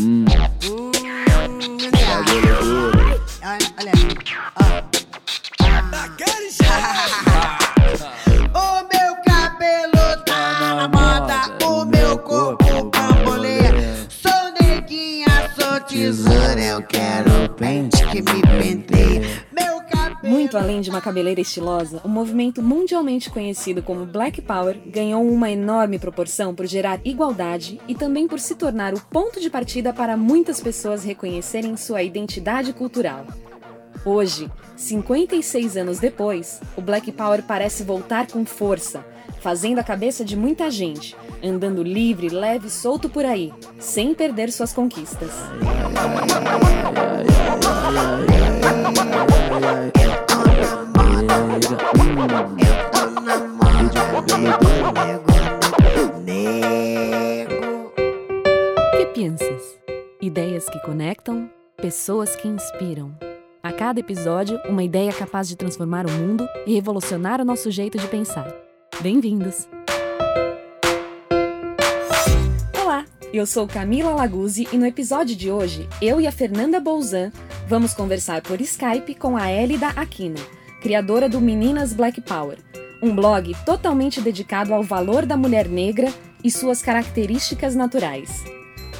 Hum. Além de uma cabeleira estilosa, o movimento mundialmente conhecido como Black Power ganhou uma enorme proporção por gerar igualdade e também por se tornar o ponto de partida para muitas pessoas reconhecerem sua identidade cultural. Hoje, 56 anos depois, o Black Power parece voltar com força, fazendo a cabeça de muita gente, andando livre, leve e solto por aí, sem perder suas conquistas. Que pensas? Ideias que conectam, pessoas que inspiram. A cada episódio, uma ideia capaz de transformar o mundo e revolucionar o nosso jeito de pensar. Bem-vindos! Eu sou Camila Laguzzi e no episódio de hoje, eu e a Fernanda Bolzan vamos conversar por Skype com a Elida Aquino, criadora do Meninas Black Power, um blog totalmente dedicado ao valor da mulher negra e suas características naturais.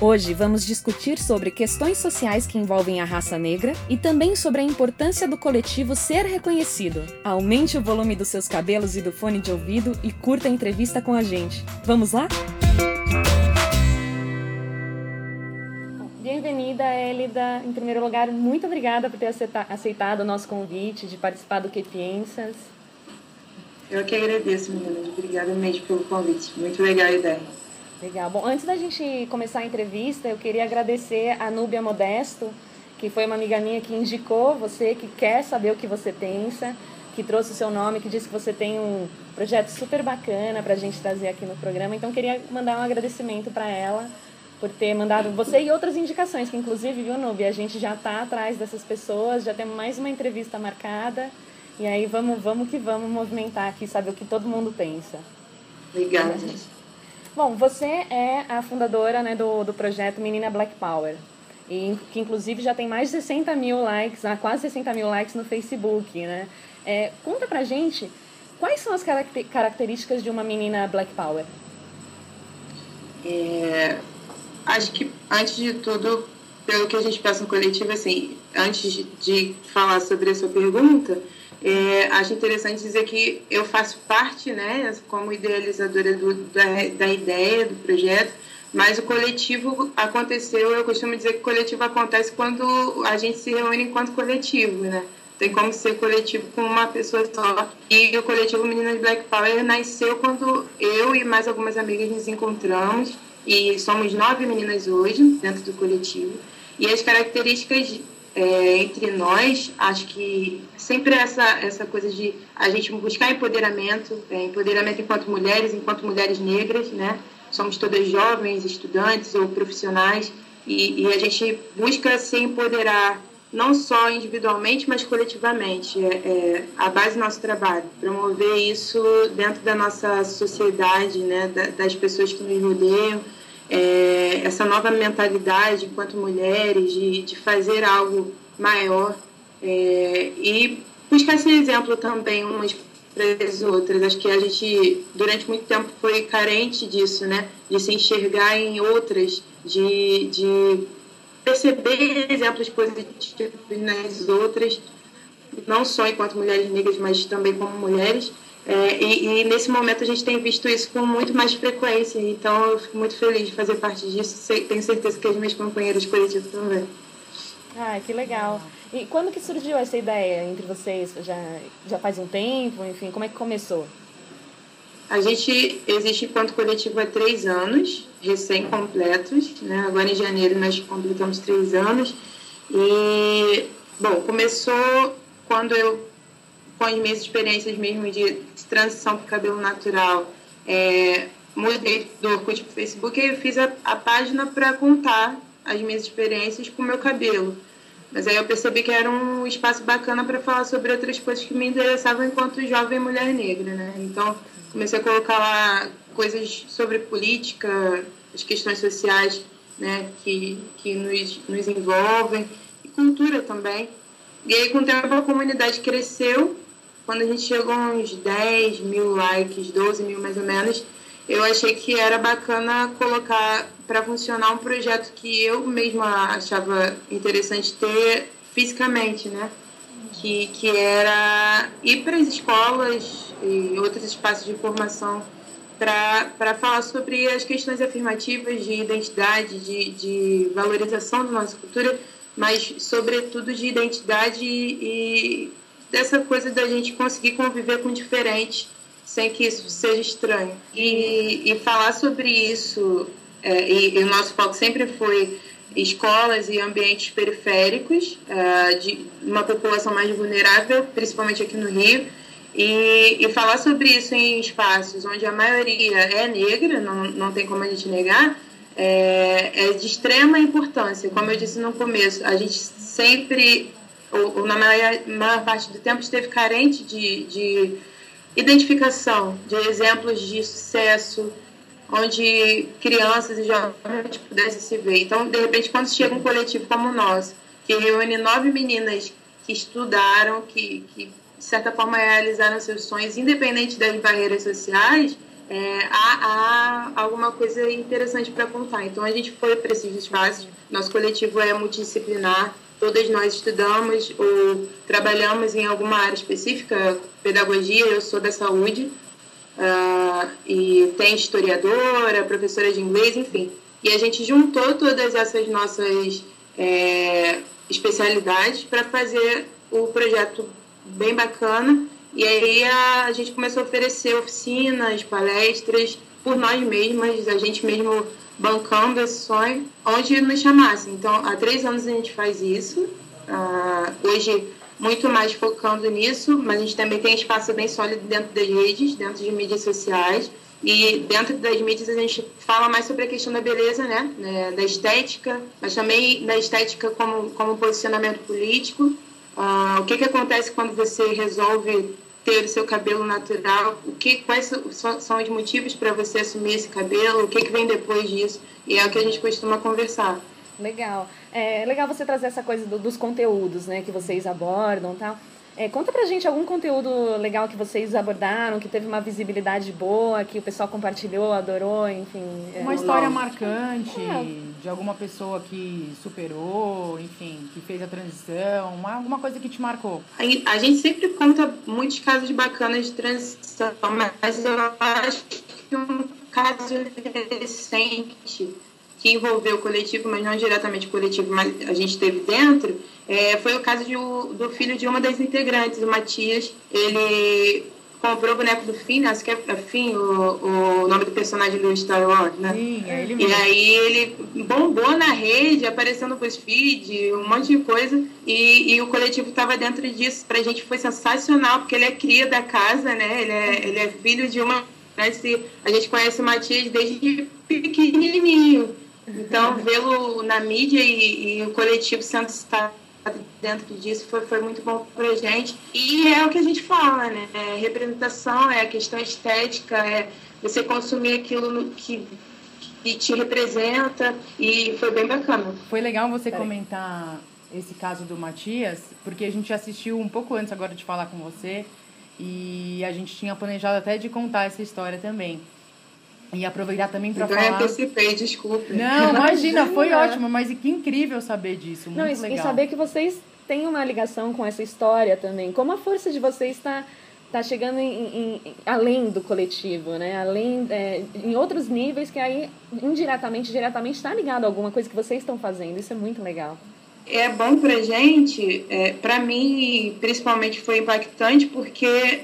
Hoje vamos discutir sobre questões sociais que envolvem a raça negra e também sobre a importância do coletivo ser reconhecido. Aumente o volume dos seus cabelos e do fone de ouvido e curta a entrevista com a gente. Vamos lá? Bem-vinda, Elida. Em primeiro lugar, muito obrigada por ter aceita- aceitado o nosso convite de participar do Que Pensas. Eu que agradeço, meninas. Obrigada mesmo pelo convite. Muito legal a ideia. Legal. Bom, antes da gente começar a entrevista, eu queria agradecer a Núbia Modesto, que foi uma amiga minha que indicou você, que quer saber o que você pensa, que trouxe o seu nome, que disse que você tem um projeto super bacana para a gente trazer aqui no programa. Então, queria mandar um agradecimento para ela por ter mandado você e outras indicações, que inclusive, viu, Núbia, a gente já está atrás dessas pessoas, já temos mais uma entrevista marcada. E aí, vamos, vamos que vamos movimentar aqui, saber o que todo mundo pensa. Obrigada, gente. Bom, você é a fundadora né, do, do projeto Menina Black Power, e, que inclusive já tem mais de 60 mil likes, ah, quase 60 mil likes no Facebook, né? É, conta pra gente quais são as caracter- características de uma menina Black Power. É, acho que, antes de tudo, pelo que a gente pensa no coletivo, assim, antes de falar sobre a sua pergunta, é, acho interessante dizer que eu faço parte, né, como idealizadora do, da, da ideia, do projeto, mas o coletivo aconteceu, eu costumo dizer que o coletivo acontece quando a gente se reúne enquanto coletivo, né? Tem como ser coletivo com uma pessoa só. E o coletivo Meninas Black Power nasceu quando eu e mais algumas amigas nos encontramos. E somos nove meninas hoje dentro do coletivo. E as características é, entre nós, acho que sempre essa, essa coisa de a gente buscar empoderamento, é, empoderamento enquanto mulheres, enquanto mulheres negras, né? Somos todas jovens, estudantes ou profissionais, e, e a gente busca se empoderar não só individualmente, mas coletivamente. É, é a base do nosso trabalho, promover isso dentro da nossa sociedade, né? Da, das pessoas que nos rodeiam, é, essa nova mentalidade enquanto mulheres de, de fazer algo maior é, e buscar esse exemplo também umas para as outras. Acho que a gente durante muito tempo foi carente disso, né? De se enxergar em outras, de, de perceber exemplos positivos nas outras, não só enquanto mulheres negras, mas também como mulheres. É, e, e, nesse momento a gente tem visto isso com muito mais frequência, então eu fico muito feliz de fazer parte disso. Sei, tenho certeza que as minhas companheiras coletivas também. Ah, que legal. E quando que surgiu essa ideia entre vocês? Já, já faz um tempo? Enfim, como é que começou? A gente existe enquanto coletivo há três anos, recém-completos. Né? Agora em janeiro nós completamos três anos. E, bom, começou quando eu, com as minhas experiências mesmo de transição para cabelo natural, é, mudei do Orkut para o Facebook e eu fiz a, a página para contar as minhas experiências com o meu cabelo. Mas aí eu percebi que era um espaço bacana para falar sobre outras coisas que me interessavam enquanto jovem mulher negra, né? Então, comecei a colocar lá coisas sobre política, as questões sociais né, que, que nos, nos envolvem, e cultura também. E aí, com o tempo, a comunidade cresceu. Quando a gente chegou a uns 10 mil likes, 12 mil mais ou menos, eu achei que era bacana colocar para funcionar um projeto que eu mesma achava interessante ter fisicamente, né? Que, que era ir para as escolas e outros espaços de formação para falar sobre as questões afirmativas de identidade, de, de valorização da nossa cultura, mas, sobretudo, de identidade e, dessa coisa da gente conseguir conviver com o diferente sem que isso seja estranho. E, e falar sobre isso, é, e, e, o nosso foco sempre foi escolas e ambientes periféricos é, de uma população mais vulnerável, principalmente aqui no Rio, e, e, falar sobre isso em espaços onde a maioria é negra, não, não tem como a gente negar, é, é de extrema importância. Como eu disse no começo, a gente sempre, ou, ou na maior, maior, parte do tempo, esteve carente de, de identificação, de exemplos de sucesso, onde crianças e jovens pudessem se ver. Então, de repente, quando chega um coletivo como o nosso, que reúne nove meninas que estudaram, que, que de certa forma, realizaram seus sonhos, independente das barreiras sociais, é, há, há, alguma coisa interessante para contar. Então, a gente foi para esses espaços. Nosso coletivo é multidisciplinar, todas nós estudamos ou trabalhamos em alguma área específica, pedagogia, eu sou da saúde, uh, e tem historiadora, professora de inglês, enfim. E a gente juntou todas essas nossas é, especialidades para fazer o projeto bem bacana. E aí a, a gente começou a oferecer oficinas, palestras por nós mesmas, a gente mesmo bancando esse sonho, onde nos chamassem. Então, há três anos a gente faz isso. Uh, hoje, muito mais focando nisso, mas a gente também tem espaço bem sólido dentro das redes, dentro de mídias sociais. E dentro das mídias a gente fala mais sobre a questão da beleza, né? É, da estética, mas também da estética como, como posicionamento político. Ah, o que, que acontece quando você resolve ter o seu cabelo natural? O que, quais são, são os motivos para você assumir esse cabelo? O que, que vem depois disso? E é o que a gente costuma conversar. Legal. É legal você trazer essa coisa do, dos conteúdos, né, que vocês abordam, tal. É, conta pra gente algum conteúdo legal que vocês abordaram, que teve uma visibilidade boa, que o pessoal compartilhou, adorou, enfim. É. Uma história marcante é. de alguma pessoa que superou, enfim, que fez a transição, uma, alguma coisa que te marcou. A, a gente sempre conta muitos casos bacanas de transição, mas eu acho que um caso recente que envolveu o coletivo, mas não diretamente o coletivo, mas a gente teve dentro, é, foi o caso de, do filho de uma das integrantes, o Matias. Ele comprou o boneco do Finn, acho que é Finn, o, o nome do personagem do Star Wars, né? Sim, é ele mesmo. E aí ele bombou na rede, aparecendo no BuzzFeed, um monte de coisa. E, e o coletivo estava dentro disso. Pra gente foi sensacional, porque ele é cria da casa, né? Ele é, ele é filho de uma... A gente conhece o Matias desde pequenininho. Então, vê-lo na mídia e, e, o coletivo sendo citado dentro disso foi, foi muito bom para a gente. E é o que a gente fala, né? É representação, é a questão estética, é você consumir aquilo que, que te representa e foi bem bacana. Foi legal você comentar esse caso do Matias, porque a gente assistiu um pouco antes agora de falar com você e a gente tinha planejado até de contar essa história também. E aproveitar também para então, falar. Eu antecipei, desculpe. Não, imagina, foi ótimo, mas que incrível saber disso. Muito Não, e, legal. E saber que vocês têm uma ligação com essa história também. Como a força de vocês está tá chegando em, em, além do coletivo, né? Além é, em outros níveis que aí indiretamente, diretamente está ligado a alguma coisa que vocês estão fazendo. Isso é muito legal. É bom pra gente, é, para mim principalmente foi impactante porque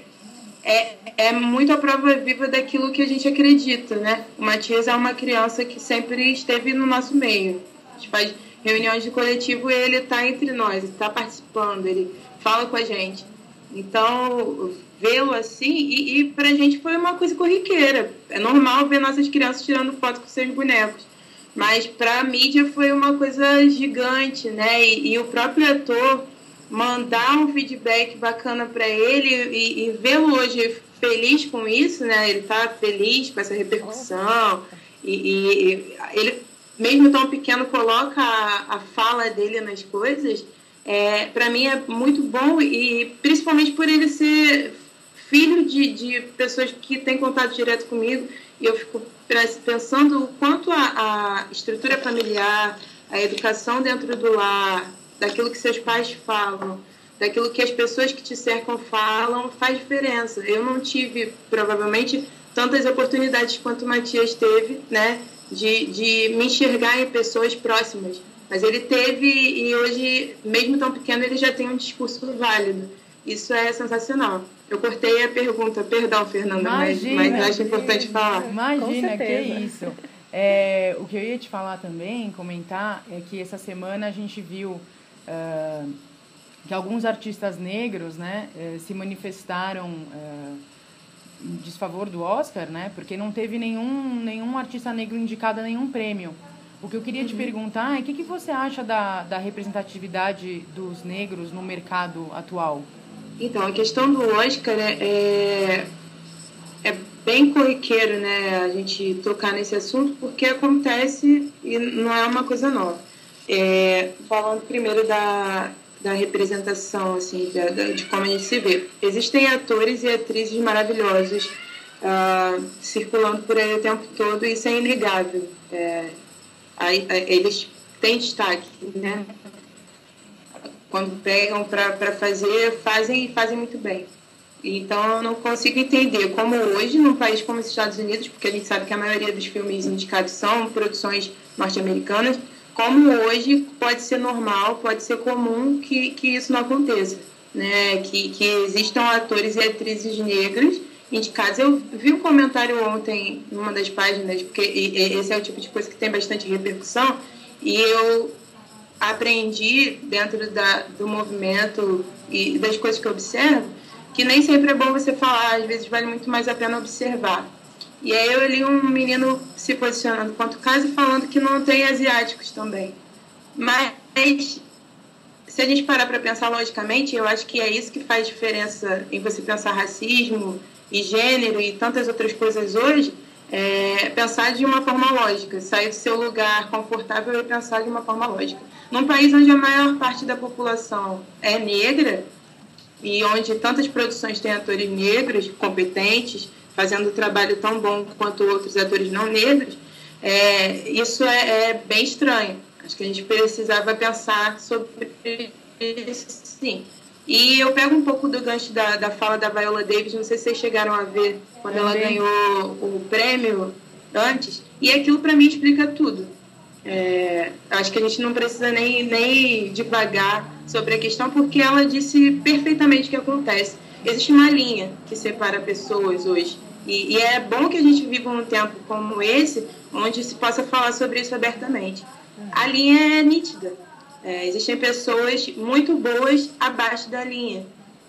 é, é muito a prova viva daquilo que a gente acredita, né? O Matias é uma criança que sempre esteve no nosso meio. A gente faz reuniões de coletivo e ele está entre nós, está participando, ele fala com a gente. Então, vê-lo assim, e, e para a gente foi uma coisa corriqueira. É normal ver nossas crianças tirando foto com seus bonecos. Mas para a mídia foi uma coisa gigante, né? E, e o próprio ator mandar um feedback bacana para ele e, e vê-lo hoje feliz com isso, né? Ele tá feliz com essa repercussão e, e, ele mesmo tão pequeno, coloca a, a fala dele nas coisas, é, para mim é muito bom e principalmente por ele ser filho de, de pessoas que têm contato direto comigo e eu fico pensando o quanto a, a estrutura familiar, a educação dentro do lar, daquilo que seus pais falam, daquilo que as pessoas que te cercam falam, faz diferença. Eu não tive, provavelmente, tantas oportunidades quanto o Matias teve, né, de, de me enxergar em pessoas próximas. Mas ele teve e hoje, mesmo tão pequeno, ele já tem um discurso válido. Isso é sensacional. Eu cortei a pergunta, perdão, Fernanda, imagina, mas, mas acho importante falar. Imagina, que isso. É, o que eu ia te falar também, comentar, é que essa semana a gente viu uh, que alguns artistas negros né, uh, se manifestaram uh, em desfavor do Oscar, né, porque não teve nenhum, nenhum artista negro indicado a nenhum prêmio. O que eu queria uhum. te perguntar é o que, que você acha da, da representatividade dos negros no mercado atual? Então, a questão do Oscar é, é, é bem corriqueiro, né, a gente tocar nesse assunto, porque acontece e não é uma coisa nova. É, falando primeiro da, da representação, assim, da, da, de como a gente se vê. Existem atores e atrizes maravilhosos uh, circulando por aí o tempo todo e isso é inegável. É, eles têm destaque, né? quando pegam para fazer, fazem e fazem muito bem. Então eu não consigo entender como hoje, num país como os Estados Unidos, porque a gente sabe que a maioria dos filmes indicados são produções norte-americanas, como hoje pode ser normal, pode ser comum que, que isso não aconteça. Né? Que, que existam atores e atrizes negras indicados. Eu vi um comentário ontem numa das páginas, porque esse é o tipo de coisa que tem bastante repercussão, e eu aprendi dentro da, do movimento e das coisas que eu observo, que nem sempre é bom você falar, às vezes vale muito mais a pena observar. E aí eu li um menino se posicionando quanto caso falando que não tem asiáticos também. Mas se a gente parar para pensar logicamente, eu acho que é isso que faz diferença em você pensar racismo e gênero e tantas outras coisas hoje, é pensar de uma forma lógica, sair do seu lugar confortável e pensar de uma forma lógica. Num país onde a maior parte da população é negra e onde tantas produções têm atores negros competentes, fazendo um trabalho tão bom quanto outros atores não negros, é, isso é, é, bem estranho. Acho que a gente precisava pensar sobre isso sim. E eu pego um pouco do gancho da, da fala da Viola Davis, não sei se vocês chegaram a ver quando ela ganhou o prêmio antes, e aquilo para mim explica tudo. É, acho que a gente não precisa nem, nem devagar sobre a questão, porque ela disse perfeitamente o que acontece. Existe uma linha que separa pessoas hoje. E, e, é bom que a gente viva um tempo como esse, onde se possa falar sobre isso abertamente. A linha é nítida. É, existem pessoas muito boas abaixo da linha.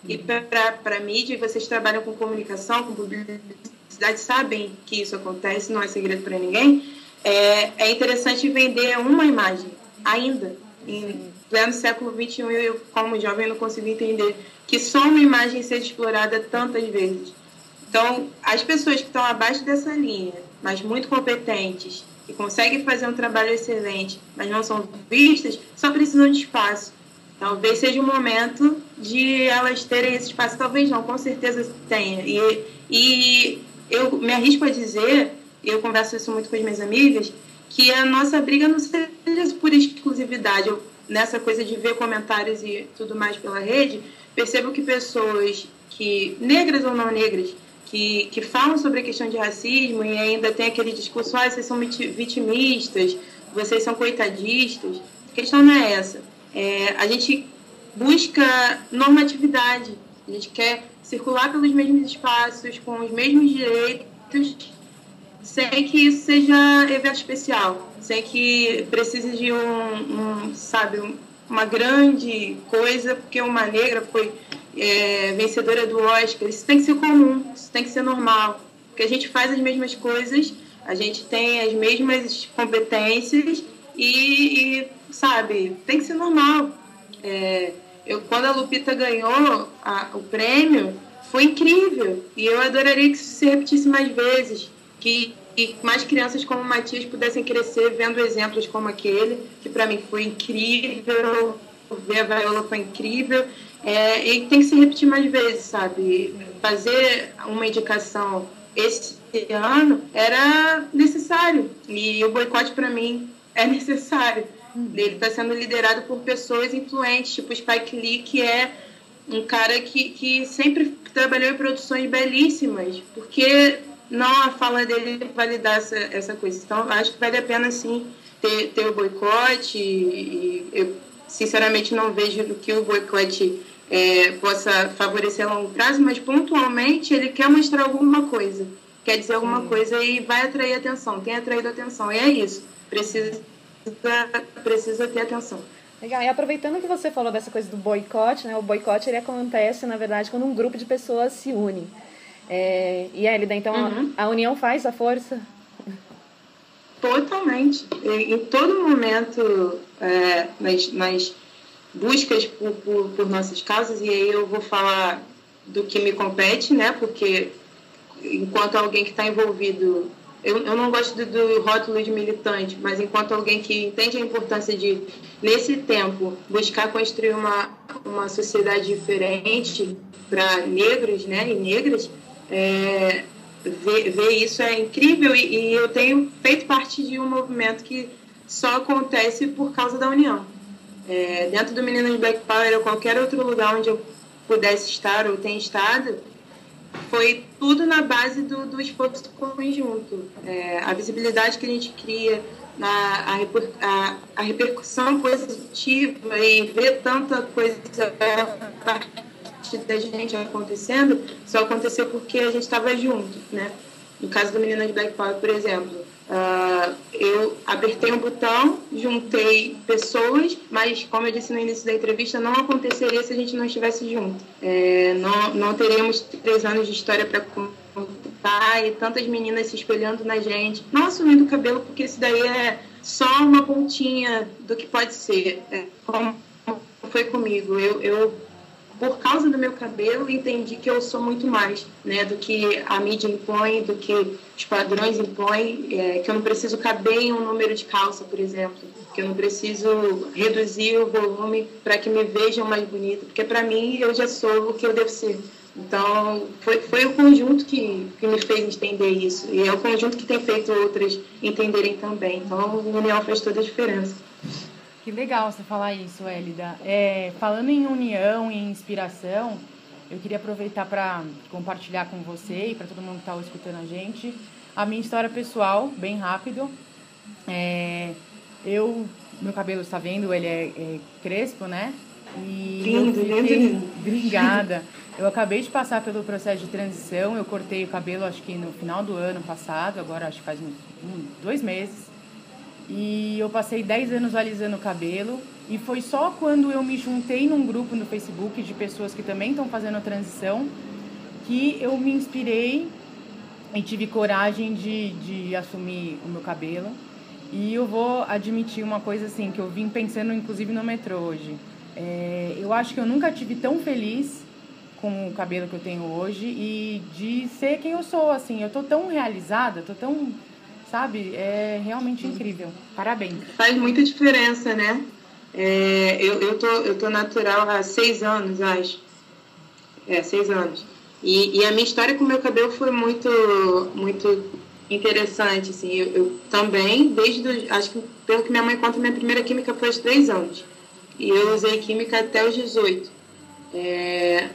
E para a mídia, vocês trabalham com comunicação, com publicidade, sabem que isso acontece, não é segredo para ninguém é, é interessante vender uma imagem, ainda. Em pleno século XXI, eu, como jovem, não consigo entender que só uma imagem seja explorada tantas vezes. Então, as pessoas que estão abaixo dessa linha, mas muito competentes, e conseguem fazer um trabalho excelente, mas não são vistas, só precisam de espaço. Talvez seja o momento de elas terem esse espaço. Talvez não, com certeza tenha. E, e eu me arrisco a dizer eu converso isso muito com as minhas amigas, que a nossa briga não seja por exclusividade. Eu, nessa coisa de ver comentários e tudo mais pela rede, percebo que pessoas que, negras ou não negras, que, que falam sobre a questão de racismo e ainda tem aquele discurso, ah, vocês são vitimistas, vocês são coitadistas. A questão não é essa. É, a gente busca normatividade, a gente quer circular pelos mesmos espaços, com os mesmos direitos sem que isso seja evento especial, sem que precise de um, um sabe, uma grande coisa, porque uma negra foi é, vencedora do Oscar. Isso tem que ser comum, isso tem que ser normal, porque a gente faz as mesmas coisas, a gente tem as mesmas competências e, e sabe, tem que ser normal. É, eu, quando a Lupita ganhou a, o prêmio, foi incrível e eu adoraria que isso se repetisse mais vezes que mais crianças como o Matias pudessem crescer vendo exemplos como aquele, que para mim foi incrível, ver a Viola foi incrível, é, e tem que se repetir mais vezes, sabe? Fazer uma indicação esse ano era necessário, e o boicote para mim é necessário. Ele está sendo liderado por pessoas influentes, tipo Spike Lee, que é um cara que, que sempre trabalhou em produções belíssimas, porque não a fala dele validar essa, essa coisa. Então, acho que vale a pena, sim, ter, ter o boicote. E, eu, sinceramente, não vejo que o boicote é, possa favorecer a longo prazo, mas pontualmente ele quer mostrar alguma coisa, quer dizer alguma coisa e vai atrair atenção. Tem atraído atenção, e é isso. Precisa, precisa ter atenção. Legal. E aproveitando que você falou dessa coisa do boicote, né? O boicote ele acontece, na verdade, quando um grupo de pessoas se une. É, e Elida, então uhum. a, a união faz a força? Totalmente. Em todo momento, é, nas, nas buscas por, por, por, nossas causas, e aí eu vou falar do que me compete, né? Porque enquanto alguém que está envolvido eu, eu não gosto do, do rótulo de militante, mas enquanto alguém que entende a importância de, nesse tempo, buscar construir uma, uma sociedade diferente para negros né, e negras, é, ver, ver isso é incrível e, e eu tenho feito parte de um movimento que só acontece por causa da união. É, dentro do Meninas Black Power ou qualquer outro lugar onde eu pudesse estar ou tenha estado, foi tudo na base do, do esforço conjunto. É, a visibilidade que a gente cria, a, a, a, repercussão positiva e ver tanta coisa a partir da gente acontecendo, só aconteceu porque a gente estava junto, né? No caso do Menina de Black Power, por exemplo, Uh, eu apertei um botão, juntei pessoas, mas como eu disse no início da entrevista, não aconteceria se a gente não estivesse junto. É, não, não teríamos três anos de história para contar e tantas meninas se espelhando na gente. Não assumindo o cabelo, porque isso daí é só uma pontinha do que pode ser. É, como foi comigo. Eu, eu por causa do meu cabelo, entendi que eu sou muito mais né, do que a mídia impõe, do que os padrões impõem, é, que eu não preciso caber em um número de calça, por exemplo, que eu não preciso reduzir o volume para que me vejam mais bonita, porque para mim eu já sou o que eu devo ser. Então, foi, foi o conjunto que, que me fez entender isso, e é o conjunto que tem feito outras entenderem também. Então, o União faz toda a diferença. Que legal você falar isso, Elida. É, falando em união e inspiração, eu queria aproveitar para compartilhar com você e para todo mundo que está escutando a gente a minha história pessoal, bem rápido. É, eu, meu cabelo está vendo, ele é, é crespo, né? E lindo, lindo, lindo. Obrigada. Eu acabei de passar pelo processo de transição. Eu cortei o cabelo, acho que no final do ano passado, agora acho que faz um, dois meses. E eu passei 10 anos alisando o cabelo. E foi só quando eu me juntei num grupo no Facebook de pessoas que também estão fazendo a transição que eu me inspirei e tive coragem de, de assumir o meu cabelo. E eu vou admitir uma coisa assim, que eu vim pensando inclusive no metrô hoje. É, eu acho que eu nunca tive tão feliz com o cabelo que eu tenho hoje e de ser quem eu sou, assim. Eu tô tão realizada, tô tão sabe? É realmente incrível. Parabéns. Faz muita diferença, né? É, eu, eu, tô, eu tô natural há seis anos, acho. É, seis anos. E, e a minha história com o meu cabelo foi muito, muito interessante, assim. Eu, eu também, desde, do, acho que pelo que minha mãe conta, minha primeira química foi aos três anos. E eu usei química até os 18. É,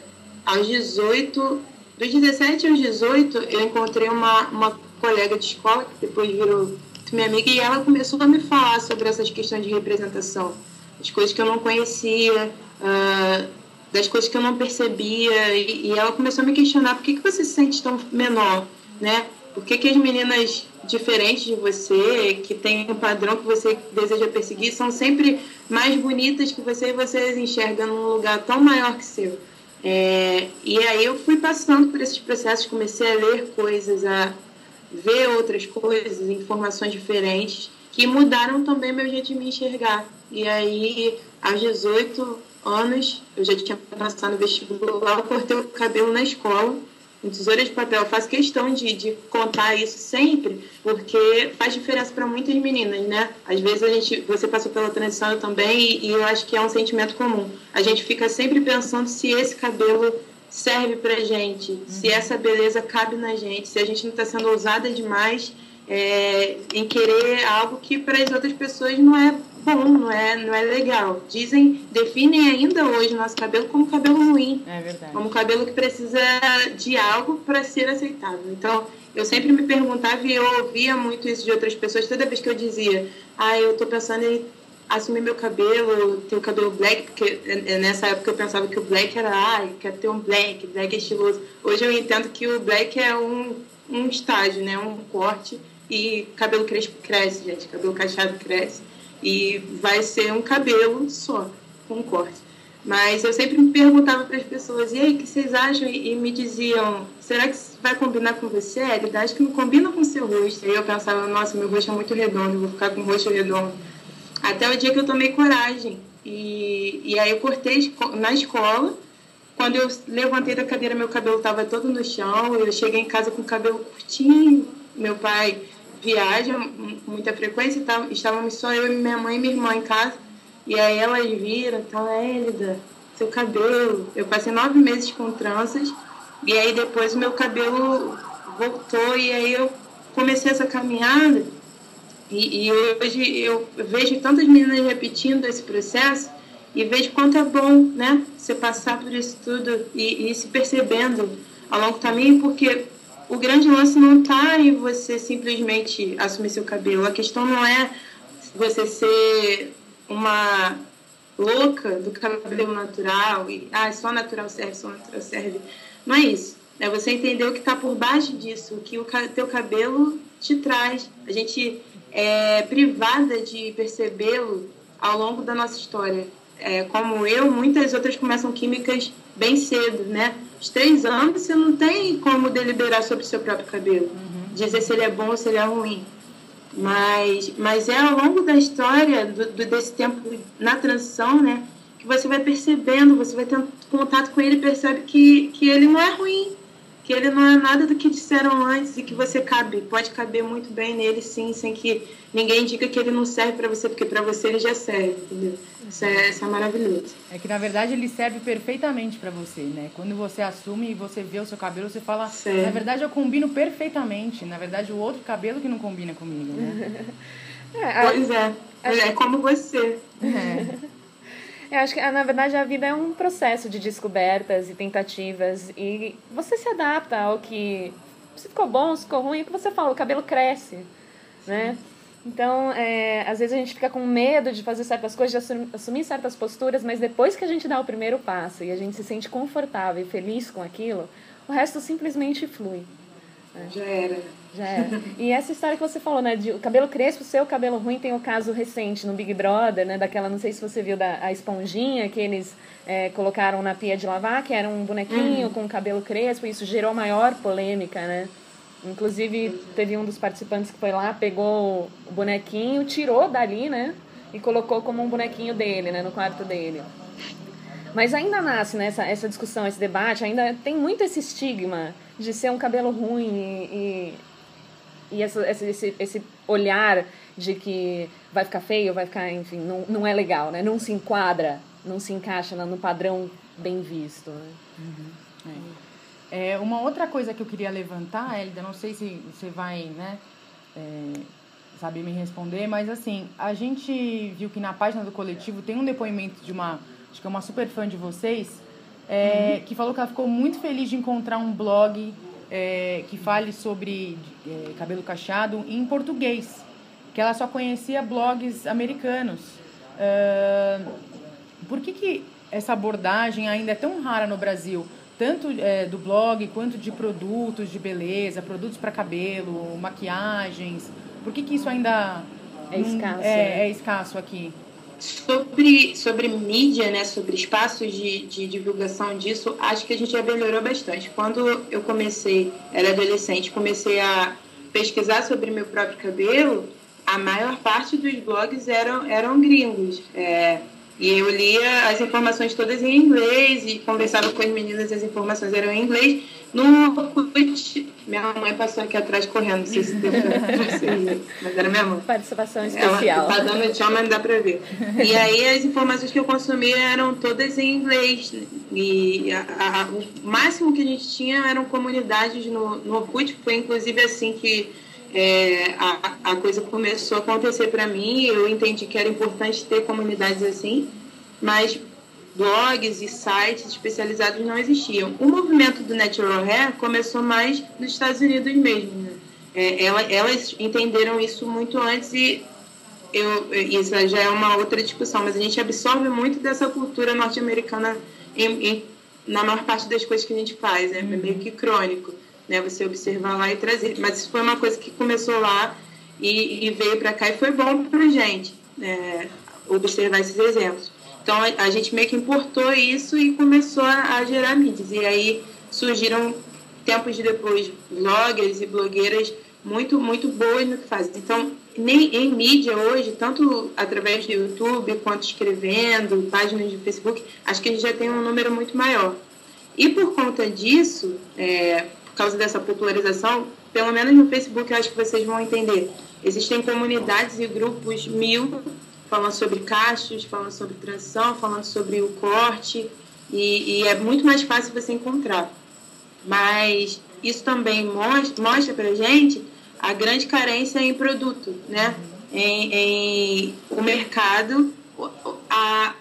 aos 18, dos 17 aos 18, eu encontrei uma, uma colega de escola, que depois virou minha amiga, e ela começou a me falar sobre essas questões de representação, as coisas que eu não conhecia, uh, das coisas que eu não percebia, e, e, ela começou a me questionar por que, que você se sente tão menor, né? Por que, que as meninas diferentes de você, que têm um padrão que você deseja perseguir, são sempre mais bonitas que você e você as enxerga num lugar tão maior que seu? É, e aí eu fui passando por esses processos, comecei a ler coisas, a ver outras coisas, informações diferentes, que mudaram também meu jeito de me enxergar. E aí, aos 18 anos, eu já tinha passado no vestibular, eu cortei o cabelo na escola. um tesoura de papel. Eu faço questão de, de contar isso sempre, porque faz diferença para muitas meninas, né? Às vezes a gente, você passou pela transição também, e, e eu acho que é um sentimento comum. A gente fica sempre pensando se esse cabelo serve pra gente, uhum. se essa beleza cabe na gente, se a gente não está sendo ousada demais é, em querer algo que para as outras pessoas não é bom, não é, não é legal. Dizem, definem ainda hoje o nosso cabelo como cabelo ruim. É verdade. Como cabelo que precisa de algo para ser aceitável. Então, eu sempre me perguntava e eu ouvia muito isso de outras pessoas toda vez que eu dizia, ah, eu tô pensando em assumir meu cabelo, ter o cabelo black, porque nessa época eu pensava que o black era, ah, quer ter um black, black é estiloso. Hoje eu entendo que o black é um, um estágio, né, um corte e cabelo crespo cresce, gente, cabelo cacheado cresce e vai ser um cabelo só, com um corte. Mas eu sempre me perguntava para as pessoas, e aí, o que vocês acham? E, me diziam, será que vai combinar com você? Acho que não combina com o seu rosto. E eu pensava, nossa, meu rosto é muito redondo, vou ficar com o rosto redondo. Até o dia que eu tomei coragem. E, e aí eu cortei na escola. Quando eu levantei da cadeira, meu cabelo estava todo no chão. Eu cheguei em casa com o cabelo curtinho. Meu pai viaja muita frequência, tá, estávamos só eu e minha mãe e minha irmã em casa. E aí elas viram, tá, Hélida, seu cabelo. Eu passei nove meses com tranças, e aí depois o meu cabelo voltou, e aí eu comecei essa caminhada. E, e hoje eu vejo tantas meninas repetindo esse processo e vejo quanto é bom, né? Você passar por isso tudo e, e se percebendo ao longo do caminho, porque o grande lance não está em você simplesmente assumir seu cabelo. A questão não é você ser uma louca do cabelo natural e ah, só natural serve, só natural serve. Não é isso. É você entender o que está por baixo disso, o que o teu cabelo te traz. A gente é privada de percebê-lo ao longo da nossa história. É, como eu, muitas outras começam químicas bem cedo, né? Os três anos você não tem como deliberar sobre o seu próprio cabelo, uhum. dizer se ele é bom ou se ele é ruim. Mas, mas é ao longo da história, do, do, desse tempo na transição, né? Que você vai percebendo, você vai tendo contato com ele e percebe que, que ele não é ruim, que ele não é nada do que disseram antes e que você cabe, pode caber muito bem nele sim, sem que ninguém diga que ele não serve para você, porque para você ele já serve, entendeu? Isso é, isso é maravilhoso. É que na verdade ele serve perfeitamente para você, né? Quando você assume e você vê o seu cabelo, você fala, na verdade eu combino perfeitamente, na verdade o outro cabelo que não combina comigo, né? é, pois é, é como você. É. Eu acho que, ah, na verdade, a vida é um processo de descobertas e tentativas. E você se adapta ao que. Se ficou bom, se ficou ruim, é o que você fala, o cabelo cresce. Né? Então, é, às vezes a gente fica com medo de fazer certas coisas, de assumir certas posturas, mas depois que a gente dá o primeiro passo e a gente se sente confortável e feliz com aquilo, o resto simplesmente flui. Né? Já era. Já é. E essa história que você falou, né? De o cabelo crespo, seu cabelo ruim, tem o caso recente no Big Brother, né? Daquela, não sei se você viu, da a esponjinha que eles é, colocaram na pia de lavar, que era um bonequinho uhum. com cabelo crespo, e isso gerou maior polêmica, né? Inclusive, teve um dos participantes que foi lá, pegou o bonequinho, tirou dali, né? E colocou como um bonequinho dele, né? No quarto dele. Mas ainda nasce né, essa, essa discussão, esse debate, ainda tem muito esse estigma de ser um cabelo ruim e, e essa, esse, esse olhar de que vai ficar feio, vai ficar, enfim, não, não é legal, né? Não se enquadra, não se encaixa no padrão bem visto. Né? Uhum. É. é. uma outra coisa que eu queria levantar, Elida, não sei se você vai, né, é, saber me responder, mas assim, a gente viu que na página do coletivo tem um depoimento de uma, acho que é uma super fã de vocês, é, uhum. que falou que ela ficou muito feliz de encontrar um blog é, que fale sobre é, cabelo cacheado em português, que ela só conhecia blogs americanos. Uh, por que, que essa abordagem ainda é tão rara no Brasil? Tanto é, do blog quanto de produtos de beleza, produtos para cabelo, maquiagens. Por que, que isso ainda é escasso, é, né? é escasso aqui? Sobre, sobre mídia, né, sobre espaços de, de divulgação disso, acho que a gente já melhorou bastante. Quando eu comecei, era adolescente, comecei a pesquisar sobre meu próprio cabelo, a maior parte dos blogs eram, eram gringos. É, E eu lia as informações todas em inglês e conversava com as meninas, as informações eram em inglês. No minha mãe passou aqui atrás correndo, não sei se deu pra mas era minha mãe. Participação especial. Ela tá dando tchau, mas não dá pra ver. E aí as informações que eu consumia eram todas em inglês. E a, a, o máximo que a gente tinha eram comunidades no, no Orkut, foi inclusive assim que é, a, a coisa começou a acontecer para mim. Eu entendi que era importante ter comunidades assim, mas blogs e sites especializados não existiam. O movimento do Natural Hair começou mais nos Estados Unidos mesmo. Né? É, ela, elas entenderam isso muito antes e eu, isso já é uma outra discussão, mas a gente absorve muito dessa cultura norte-americana na maior parte das coisas que a gente faz, né? É meio que crônico né? Você observar lá e trazer. Mas isso foi uma coisa que começou lá e, e veio para cá e foi bom para gente é, observar esses exemplos. Então a, gente meio que importou isso e começou a, a gerar mídias. E aí surgiram tempos depois bloggers e blogueiras muito muito boas no que fazem. Então nem em mídia hoje, tanto através do YouTube quanto escrevendo, páginas de Facebook, acho que a gente já tem um número muito maior. E por conta disso, é, por causa dessa popularização, pelo menos no Facebook eu acho que vocês vão entender. Existem comunidades e grupos mil falando sobre cachos, falando sobre transição, falando sobre o corte, e, e é muito mais fácil você encontrar. Mas isso também mostra, mostra para gente a grande carência em produto, né? Em, em o mercado, a,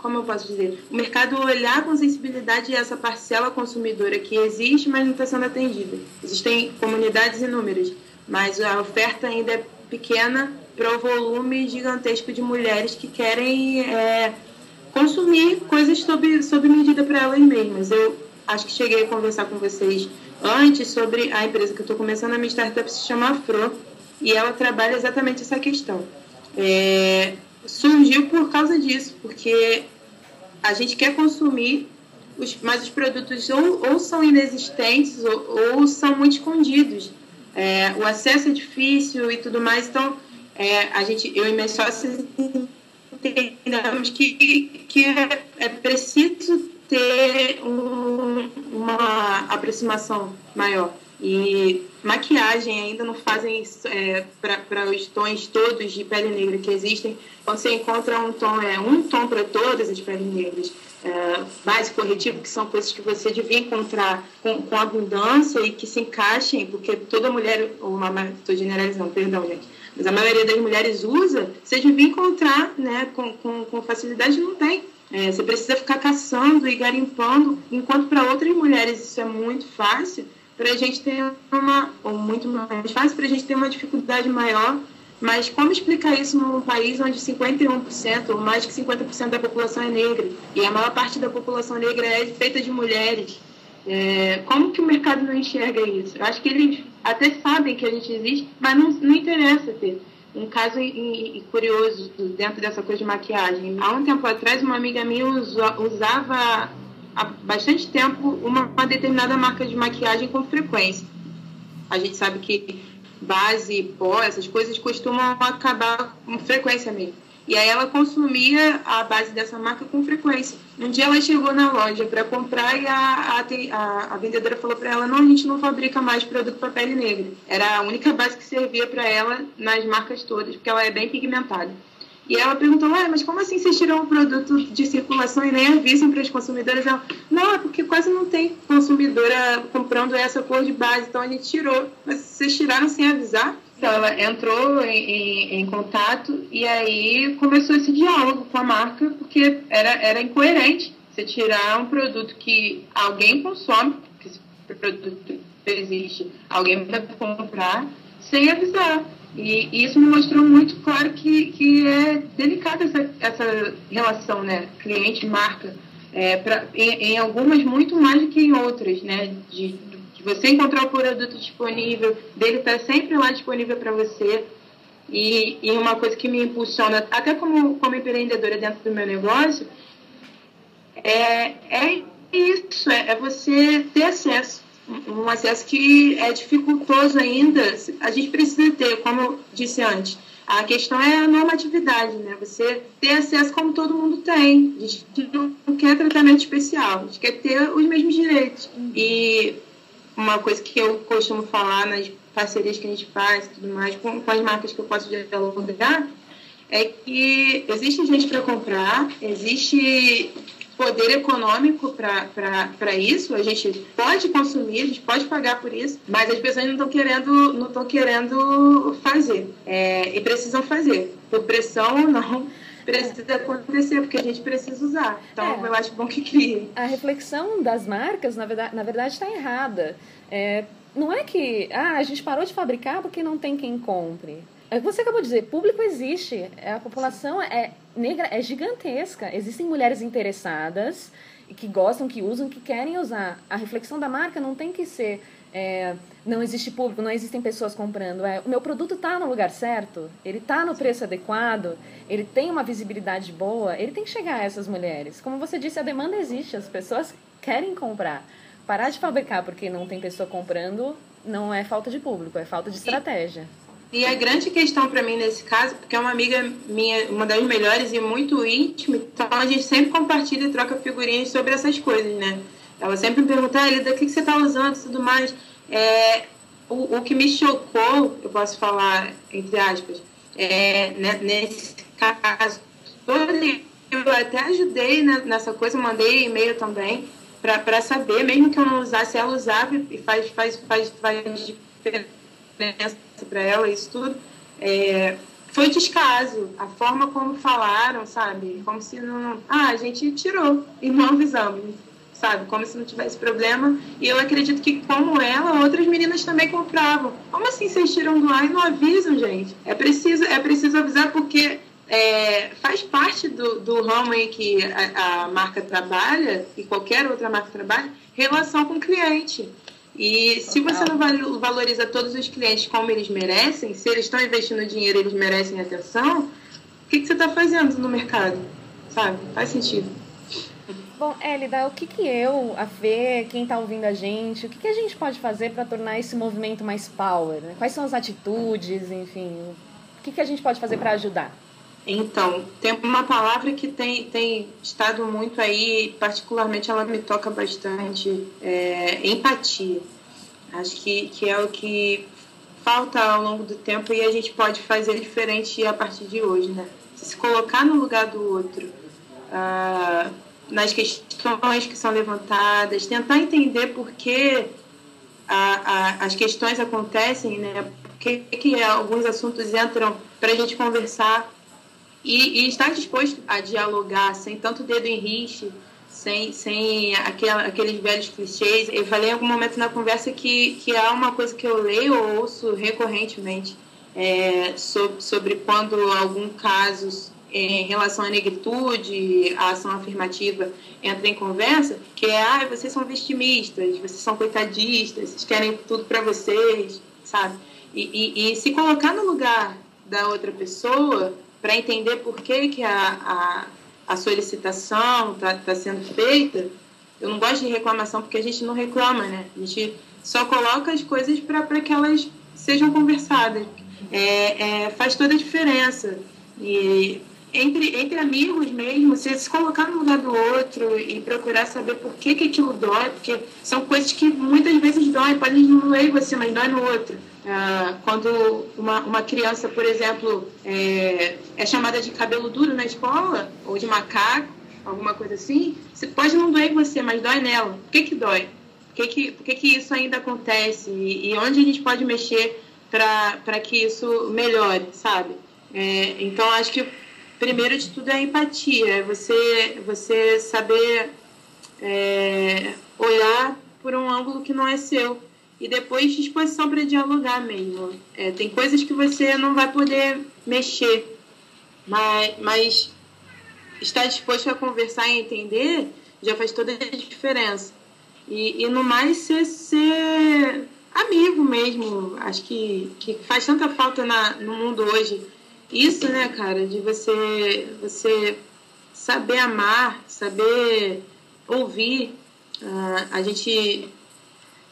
como eu posso dizer, o mercado olhar com sensibilidade essa parcela consumidora que existe, mas não está sendo atendida. Existem comunidades inúmeras, mas a oferta ainda é pequena para o volume gigantesco de mulheres que querem é, consumir coisas sob, sob medida para elas mesmas. Eu acho que cheguei a conversar com vocês antes sobre a empresa que eu estou começando, a minha startup se chama Afro, e ela trabalha exatamente essa questão. É, surgiu por causa disso, porque a gente quer consumir, mas os produtos ou, ou são inexistentes ou, ou, são muito escondidos. É, o acesso é difícil e tudo mais, então é, a gente, eu e meus sócios entendemos que, que é, é preciso ter um, uma aproximação maior. E maquiagem ainda não fazem é, para os tons todos de pele negra que existem. Você encontra um tom, é um tom para todas as peles negras. É, base corretivo, que são coisas que você devia encontrar com, com abundância e que se encaixem, porque toda mulher, uma estou generalizando, perdão, gente, mas a maioria das mulheres usa, você devia encontrar né, com, com, com facilidade, não tem. É, você precisa ficar caçando e garimpando, enquanto para outras mulheres isso é muito fácil para a gente ter uma, ou muito mais fácil, para a gente ter uma dificuldade maior. Mas como explicar isso num país onde 51% ou mais que 50% da população é negra e a maior parte da população negra é feita de mulheres? É, como que o mercado não enxerga isso? Eu acho que eles até sabem que a gente existe, mas não, não interessa ter. Um caso in, in, curioso dentro dessa coisa de maquiagem. Há um tempo atrás, uma amiga minha usava há bastante tempo uma, uma determinada marca de maquiagem com frequência. A gente sabe que base, pó, essas coisas costumam acabar com frequência mesmo. E aí ela consumia a base dessa marca com frequência. Um dia ela chegou na loja para comprar e a, a, a, vendedora falou para ela: não, a gente não fabrica mais produto para pele negra. Era a única base que servia para ela nas marcas todas, porque ela é bem pigmentada. E ela perguntou, ah, mas como assim vocês tiram o produto de circulação e nem avisam para as consumidoras? Ela, não, é porque quase não tem consumidora comprando essa cor de base, então a gente tirou. Mas vocês tiraram sem avisar? Então ela entrou em, em, em contato e aí começou esse diálogo com a marca, porque era, era incoerente você tirar um produto que alguém consome, que esse produto existe, alguém vai comprar, sem avisar. E, isso me mostrou muito claro que, que é delicada essa, essa relação, né? Cliente-marca. É, em, em, algumas muito mais do que em outras, né? De você encontrar o produto disponível, dele estar tá sempre lá disponível para você. E, e uma coisa que me impulsiona, até como, como empreendedora dentro do meu negócio, é, é isso, é, é você ter acesso um acesso que é dificultoso ainda. A gente precisa ter, como eu disse antes, A questão é a normatividade, né? Você ter acesso como todo mundo tem. A gente não quer tratamento especial, a gente quer ter os mesmos direitos. E uma coisa que eu costumo falar nas parcerias que a gente faz e tudo mais, com, com as marcas que eu posso dialogar, é que existe gente para comprar, existe poder econômico para isso, a gente pode consumir, a gente pode pagar por isso, mas as pessoas não estão querendo, não querendo fazer é, e precisam fazer. Por pressão ou não, precisa acontecer, porque a gente precisa usar. Então, é, eu acho bom que crie. A reflexão das marcas, na verdade, na verdade está errada. É, não é que ah, a gente parou de fabricar porque não tem quem compre. É você acabou de dizer, público existe. É, a população é negra, é gigantesca. Existem mulheres interessadas que gostam, que usam, que querem usar. A reflexão da marca não tem que ser é, não existe público, não existem pessoas comprando. É, o meu produto está no lugar certo, ele está no preço adequado, ele tem uma visibilidade boa, ele tem que chegar a essas mulheres. Como você disse, a demanda existe, as pessoas querem comprar. Parar de fabricar porque não tem pessoa comprando não é falta de público, é falta de estratégia. E a grande questão para mim nesse caso, porque é uma amiga minha, uma das melhores e muito íntima, então a gente sempre compartilha e troca figurinhas sobre essas coisas, né? Ela sempre me pergunta, ah, Elida, o que, você está usando e tudo mais. É, o, o que me chocou, eu posso falar, entre aspas, é, né, nesse caso, eu até ajudei nessa coisa, mandei e-mail também, para saber, mesmo que eu não usasse, ela usava e faz, faz, faz, faz diferença para ela, isso tudo, é, foi descaso. A forma como falaram, sabe? Como se não. Ah, a gente tirou e não avisamos, sabe? Como se não tivesse problema. E eu acredito que, como ela, outras meninas também compravam. Como assim vocês tiram do ar e não avisam, gente? É preciso, é preciso avisar porque. É, faz parte do, do ramo em que a, a marca trabalha, e qualquer outra marca trabalha, relação com o cliente. E se você não valoriza todos os clientes como eles merecem, se eles estão investindo dinheiro eles merecem atenção, o que, que você está fazendo no mercado? Sabe? Faz sentido. Bom, Elida, o que, que eu, a Fê, quem está ouvindo a gente, o que, que a gente pode fazer para tornar esse movimento mais power? Né? Quais são as atitudes, enfim, o que, que a gente pode fazer para ajudar? Então, tem uma palavra que tem, tem estado muito aí, particularmente ela me toca bastante, é empatia. Acho que, que é o que falta ao longo do tempo e a gente pode fazer diferente a partir de hoje, né? Se colocar no lugar do outro, ah, nas questões que são levantadas, tentar entender por que a, a, as questões acontecem, né? Por que, que alguns assuntos entram para a gente conversar e, e estar disposto a dialogar sem tanto dedo em sem, sem aquela, aqueles velhos clichês. Eu falei em algum momento na conversa que, que há uma coisa que eu leio ou ouço recorrentemente é, sobre, sobre quando algum caso em relação à negritude, à ação afirmativa entra em conversa, que é, ah, vocês são vitimistas, vocês são coitadistas, vocês querem tudo para vocês, sabe? E, e, e se colocar no lugar da outra pessoa para entender por que, que a, a, a solicitação está tá sendo feita. Eu não gosto de reclamação porque a gente não reclama, né? A gente só coloca as coisas para que elas sejam conversadas. É, é, faz toda a diferença. E entre, entre amigos mesmo, você se colocar no lugar do outro e procurar saber por que, que aquilo dói, porque são coisas que muitas vezes doem, podem não doer você, mas dói no outro. Ah, quando uma, uma criança, por exemplo, é, é chamada de cabelo duro na escola, ou de macaco, alguma coisa assim, você pode não doer você, mas dói nela. Por que, que dói? Por que, que, por que, que isso ainda acontece? E, e onde a gente pode mexer para que isso melhore, sabe? É, então, acho que primeiro de tudo é a empatia, é você, você saber é, olhar por um ângulo que não é seu e depois disposição para dialogar mesmo. É, tem coisas que você não vai poder mexer, mas, mas estar disposto a conversar e entender já faz toda a diferença. E, e no mais, ser, ser amigo mesmo. Acho que, que faz tanta falta na, no mundo hoje. Isso, né, cara, de você, você saber amar, saber ouvir. Uh, a gente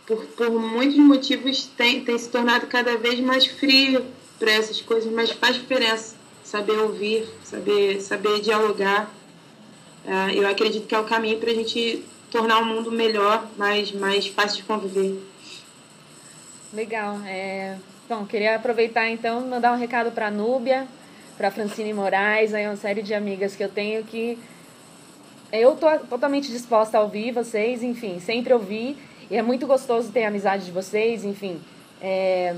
por, por muitos motivos, tem, tem se tornado cada vez mais frio para essas coisas, mas faz diferença saber ouvir, saber, saber dialogar. Uh, eu acredito que é o caminho para a gente tornar o mundo melhor, mais, mais fácil de conviver. Legal. É... Bom, queria aproveitar então mandar um recado para a Núbia, para Francine Moraes, aí uma série de amigas que eu tenho que eu tô totalmente disposta a ouvir vocês, enfim, sempre ouvir. E é muito gostoso ter a amizade de vocês, enfim. É,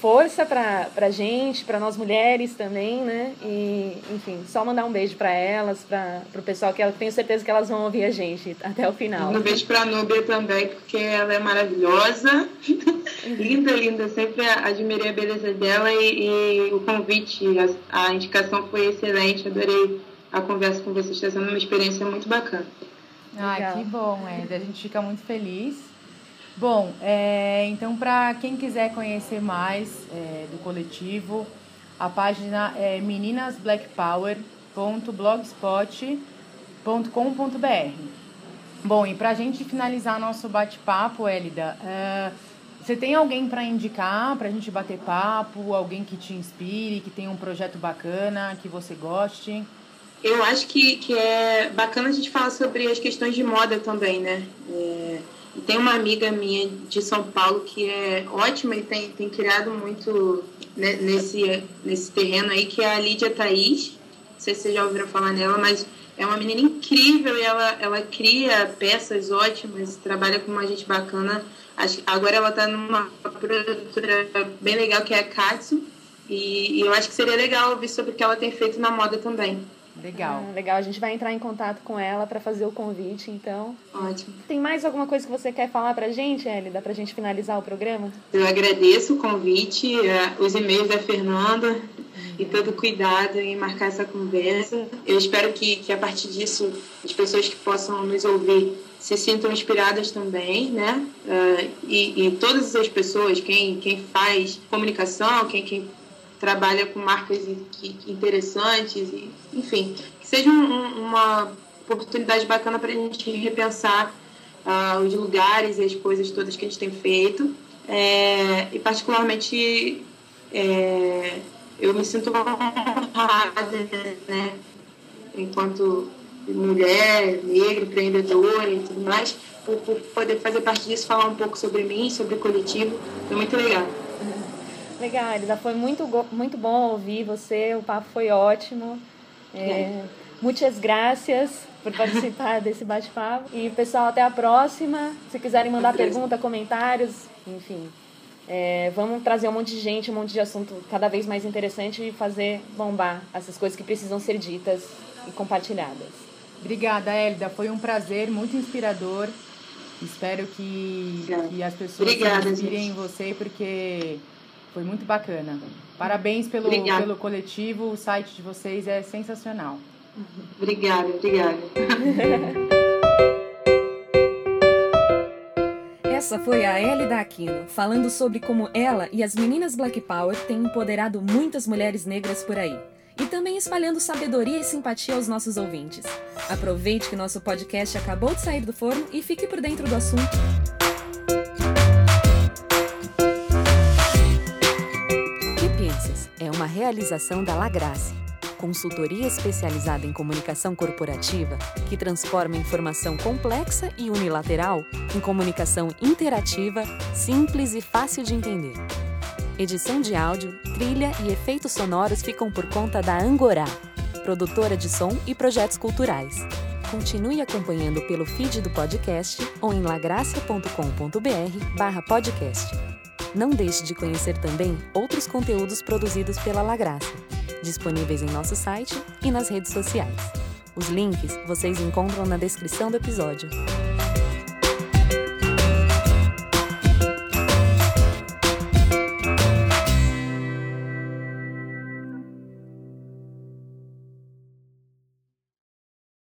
força pra, pra gente, pra nós mulheres também, né? E, enfim, só mandar um beijo pra elas, pra, pro pessoal que eu tenho certeza que elas vão ouvir a gente até o final. Um beijo pra Nubia também, porque ela é maravilhosa. linda, linda. Sempre admirei a beleza dela e, e o convite, a, a indicação foi excelente. Adorei a conversa com vocês. Está sendo uma experiência muito bacana. Ah, que bom, Ed. A gente fica muito feliz. Bom, é, então para quem quiser conhecer mais é, do coletivo, a página é meninasblackpower.blogspot.com.br. Bom, e para a gente finalizar nosso bate-papo, Elida, uh, você tem alguém para indicar, para a gente bater papo, alguém que te inspire, que tenha um projeto bacana, que você goste? Eu acho que, que é bacana a gente falar sobre as questões de moda também, né? É, tem uma amiga minha de São Paulo que é ótima e tem, tem criado muito nesse, nesse terreno aí, que é a Lídia Thaís. Não sei se vocês já ouviram falar nela, mas é uma menina incrível e ela, ela cria peças ótimas, trabalha com uma gente bacana. Acho, agora ela está numa produtora bem legal que é a Katsu. E, e eu acho que seria legal ouvir sobre o que ela tem feito na moda também. Legal. Ah, legal, a gente vai entrar em contato com ela para fazer o convite, então. Ótimo. Tem mais alguma coisa que você quer falar pra gente, Elida, pra gente finalizar o programa? Eu agradeço o convite, eh, os e-mails da Fernanda e todo o cuidado em marcar essa conversa. Eu espero que, que a partir disso as pessoas que possam nos ouvir se sintam inspiradas também, né? Uh, e, e todas as pessoas, quem, quem faz comunicação, quem, quem trabalha com marcas interessantes, e, enfim, que seja um, uma oportunidade bacana para a gente repensar uh, os lugares e as coisas todas que a gente tem feito. É, e particularmente é, eu me sinto honrada, né, enquanto mulher, negra, empreendedora e tudo mais, por, por poder fazer parte disso, falar um pouco sobre mim, sobre o coletivo, foi muito legal. Legal, Elisa. Foi muito, muito bom ouvir você. O papo foi ótimo. É, muitas graças por participar desse bate-papo. E, pessoal, até a próxima. Se quiserem mandar pergunta, comentários, enfim. É, vamos trazer um monte de gente, um monte de assunto cada vez mais interessante e fazer bombar essas coisas que precisam ser ditas e compartilhadas. Obrigada, Elida. Foi um prazer, muito inspirador. Espero que, que as pessoas Obrigada, se inspirem gente. em você, porque foi muito bacana. Parabéns pelo, pelo coletivo, o site de vocês é sensacional. Obrigada, obrigada. Essa foi a Ellie da Aquino, falando sobre como ela e as meninas Black Power têm empoderado muitas mulheres negras por aí. E também espalhando sabedoria e simpatia aos nossos ouvintes. Aproveite que nosso podcast acabou de sair do forno e fique por dentro do assunto. Realização da Lagrace, consultoria especializada em comunicação corporativa que transforma informação complexa e unilateral em comunicação interativa, simples e fácil de entender. Edição de áudio, trilha e efeitos sonoros ficam por conta da Angorá, produtora de som e projetos culturais. Continue acompanhando pelo feed do podcast ou em lagracia.com.br/podcast. Não deixe de conhecer também outros conteúdos produzidos pela Lagraça, disponíveis em nosso site e nas redes sociais. Os links vocês encontram na descrição do episódio.